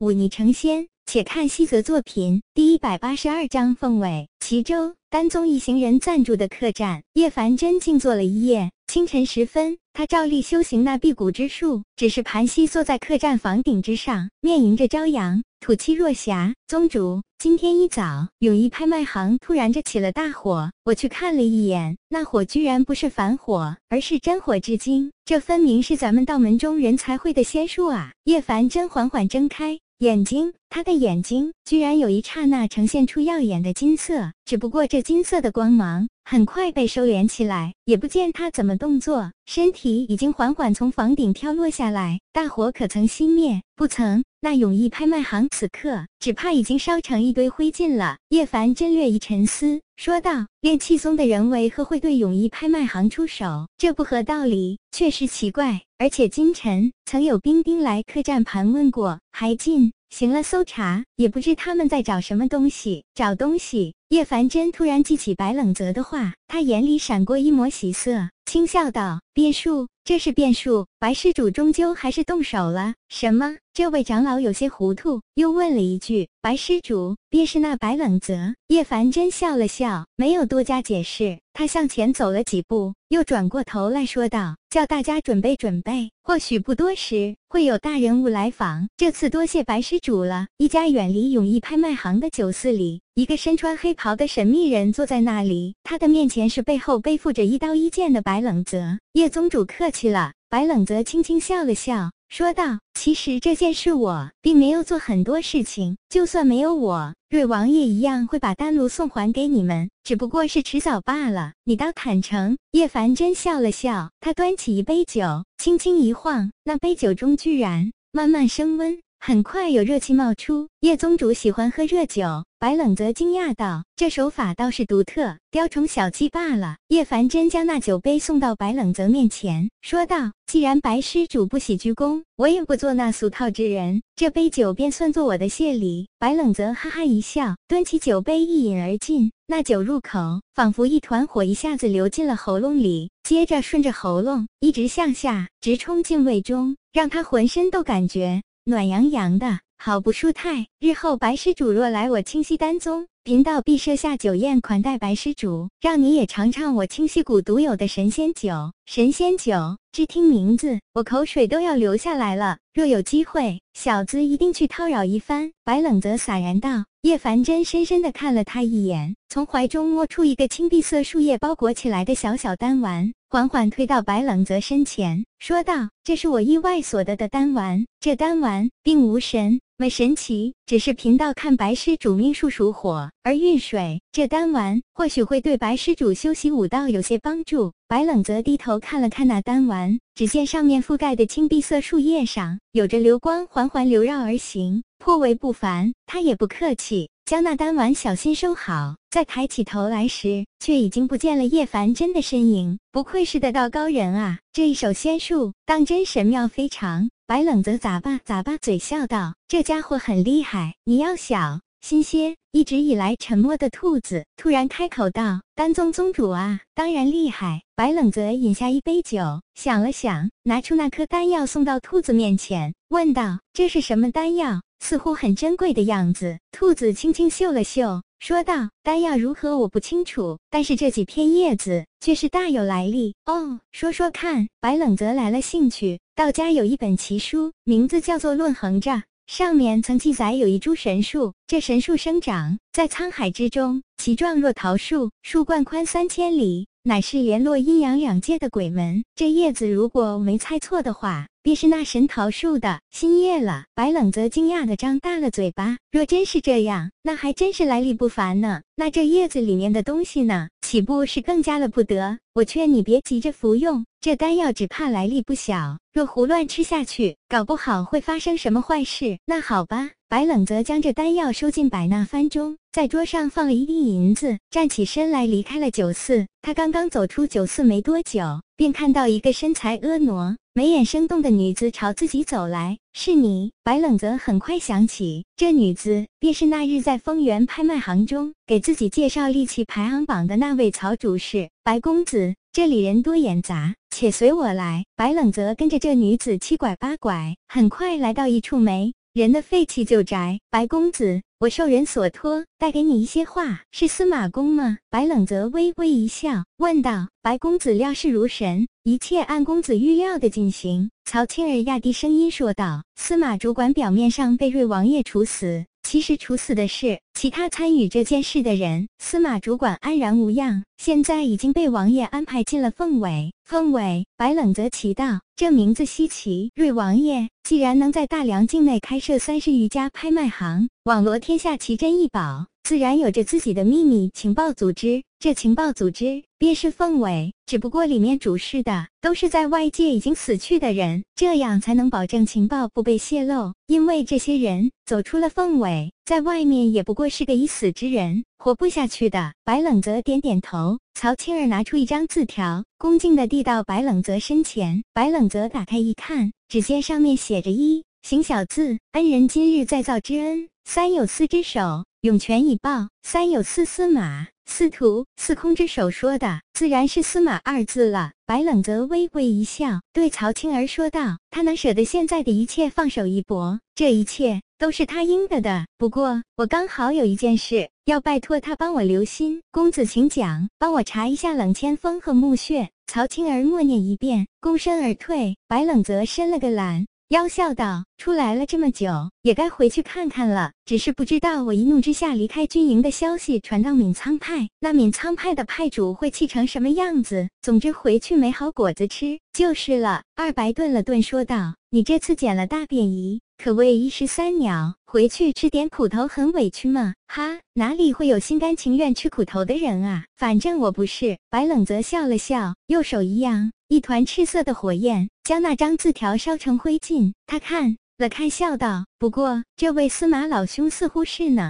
忤逆成仙。且看西泽作品第一百八十二章凤尾齐州丹宗一行人暂住的客栈。叶凡真静坐了一夜。清晨时分，他照例修行那辟谷之术，只是盘膝坐在客栈房顶之上，面迎着朝阳，吐气若霞。宗主，今天一早，永义拍卖行突然着起了大火，我去看了一眼，那火居然不是凡火，而是真火至今，这分明是咱们道门中人才会的仙术啊！叶凡真缓缓睁开。眼睛，他的眼睛居然有一刹那呈现出耀眼的金色，只不过这金色的光芒很快被收敛起来，也不见他怎么动作，身体已经缓缓从房顶跳落下来。大火可曾熄灭？不曾。那永义拍卖行此刻只怕已经烧成一堆灰烬了。叶凡真略一沉思，说道：“练气宗的人为何会对泳衣拍卖行出手？这不合道理，确实奇怪。而且今晨曾有兵丁来客栈盘问过，还进行了搜查，也不知他们在找什么东西。找东西。”叶凡真突然记起白冷泽的话，他眼里闪过一抹喜色，轻笑道：“变数。”这是变数，白施主终究还是动手了。什么？这位长老有些糊涂，又问了一句：“白施主便是那白冷泽？”叶凡真笑了笑，没有多加解释。他向前走了几步，又转过头来说道：“叫大家准备准备，或许不多时会有大人物来访。这次多谢白施主了。”一家远离永义拍卖行的酒肆里，一个身穿黑袍的神秘人坐在那里，他的面前是背后背负着一刀一剑的白冷泽。叶宗主客气。了，白冷泽轻轻笑了笑，说道：“其实这件事我并没有做很多事情，就算没有我，瑞王爷一样会把丹炉送还给你们，只不过是迟早罢了。你倒坦诚。”叶凡真笑了笑，他端起一杯酒，轻轻一晃，那杯酒中居然慢慢升温。很快有热气冒出，叶宗主喜欢喝热酒。白冷则惊讶道：“这手法倒是独特，雕虫小技罢了。”叶凡真将那酒杯送到白冷泽面前，说道：“既然白施主不喜鞠躬，我也不做那俗套之人，这杯酒便算作我的谢礼。”白冷泽哈哈一笑，端起酒杯一饮而尽。那酒入口，仿佛一团火一下子流进了喉咙里，接着顺着喉咙一直向下，直冲进胃中，让他浑身都感觉。暖洋洋的，好不舒泰。日后白施主若来我清溪丹宗，贫道必设下酒宴款待白施主，让你也尝尝我清溪谷独有的神仙酒。神仙酒，只听名字，我口水都要流下来了。若有机会，小子一定去叨扰一番。白冷泽洒然道。叶凡真深深地看了他一眼，从怀中摸出一个青碧色树叶包裹起来的小小丹丸，缓缓推到白冷泽身前，说道：“这是我意外所得的丹丸。这丹丸并无神么神奇，只是贫道看白施主命数属火而运水，这丹丸或许会对白施主修习武道有些帮助。”白冷泽低头看了看那丹丸，只见上面覆盖的青碧色树叶上有着流光缓缓流绕而行。颇为不凡，他也不客气，将那丹丸小心收好。再抬起头来时，却已经不见了叶凡真的身影。不愧是得道高人啊，这一手仙术当真神妙非常。白冷则咋吧咋吧嘴笑道：“这家伙很厉害，你要小心些。”一直以来沉默的兔子突然开口道：“丹宗宗主啊，当然厉害。”白冷则饮下一杯酒，想了想，拿出那颗丹药送到兔子面前，问道：“这是什么丹药？”似乎很珍贵的样子，兔子轻轻嗅了嗅，说道：“丹药如何我不清楚，但是这几片叶子却是大有来历哦。说说看。”白冷泽来了兴趣。道家有一本奇书，名字叫做《论衡札》，上面曾记载有一株神树，这神树生长在沧海之中，其状若桃树，树冠宽三千里，乃是联络阴阳两界的鬼门。这叶子如果没猜错的话。便是那神桃树的新叶了。白冷则惊讶的张大了嘴巴。若真是这样，那还真是来历不凡呢。那这叶子里面的东西呢？岂不是更加了不得？我劝你别急着服用这丹药，只怕来历不小。若胡乱吃下去，搞不好会发生什么坏事。那好吧。白冷则将这丹药收进百纳幡中，在桌上放了一锭银子，站起身来离开了酒肆。他刚刚走出酒肆没多久，便看到一个身材婀娜。眉眼生动的女子朝自己走来，是你？白冷泽很快想起，这女子便是那日在丰源拍卖行中给自己介绍利器排行榜的那位曹主事。白公子，这里人多眼杂，且随我来。白冷泽跟着这女子七拐八拐，很快来到一处没人的废弃旧宅。白公子，我受人所托，带给你一些话，是司马公吗？白冷泽微微一笑，问道：“白公子料事如神，一切按公子预料的进行。”曹青儿压低声音说道：“司马主管表面上被瑞王爷处死。”其实处死的是其他参与这件事的人。司马主管安然无恙，现在已经被王爷安排进了凤尾。凤尾，白冷泽奇道：“这名字稀奇。瑞王爷既然能在大梁境内开设三十余家拍卖行，网罗天下奇珍异宝。”自然有着自己的秘密情报组织，这情报组织便是凤尾，只不过里面主事的都是在外界已经死去的人，这样才能保证情报不被泄露。因为这些人走出了凤尾，在外面也不过是个已死之人，活不下去的。白冷泽点点头，曹青儿拿出一张字条，恭敬地递到白冷泽身前。白冷泽打开一看，只见上面写着一行小字：恩人今日再造之恩，三有四之手。涌泉以报，三有四司马，司徒司空之手说的，自然是司马二字了。白冷泽微微一笑，对曹青儿说道：“他能舍得现在的一切放手一搏，这一切都是他应得的。不过我刚好有一件事要拜托他帮我留心。公子请讲，帮我查一下冷千锋和墓穴。”曹青儿默念一遍，躬身而退。白冷泽伸了个懒。妖笑道：“出来了这么久，也该回去看看了。只是不知道我一怒之下离开军营的消息传到闵仓派，那闵仓派的派主会气成什么样子？总之回去没好果子吃就是了。”二白顿了顿，说道：“你这次捡了大便宜，可谓一石三鸟。回去吃点苦头，很委屈吗？”哈，哪里会有心甘情愿吃苦头的人啊？反正我不是。白冷泽笑了笑，右手一扬。一团赤色的火焰将那张字条烧成灰烬。他看了看，笑道：“不过这位司马老兄似乎是呢。”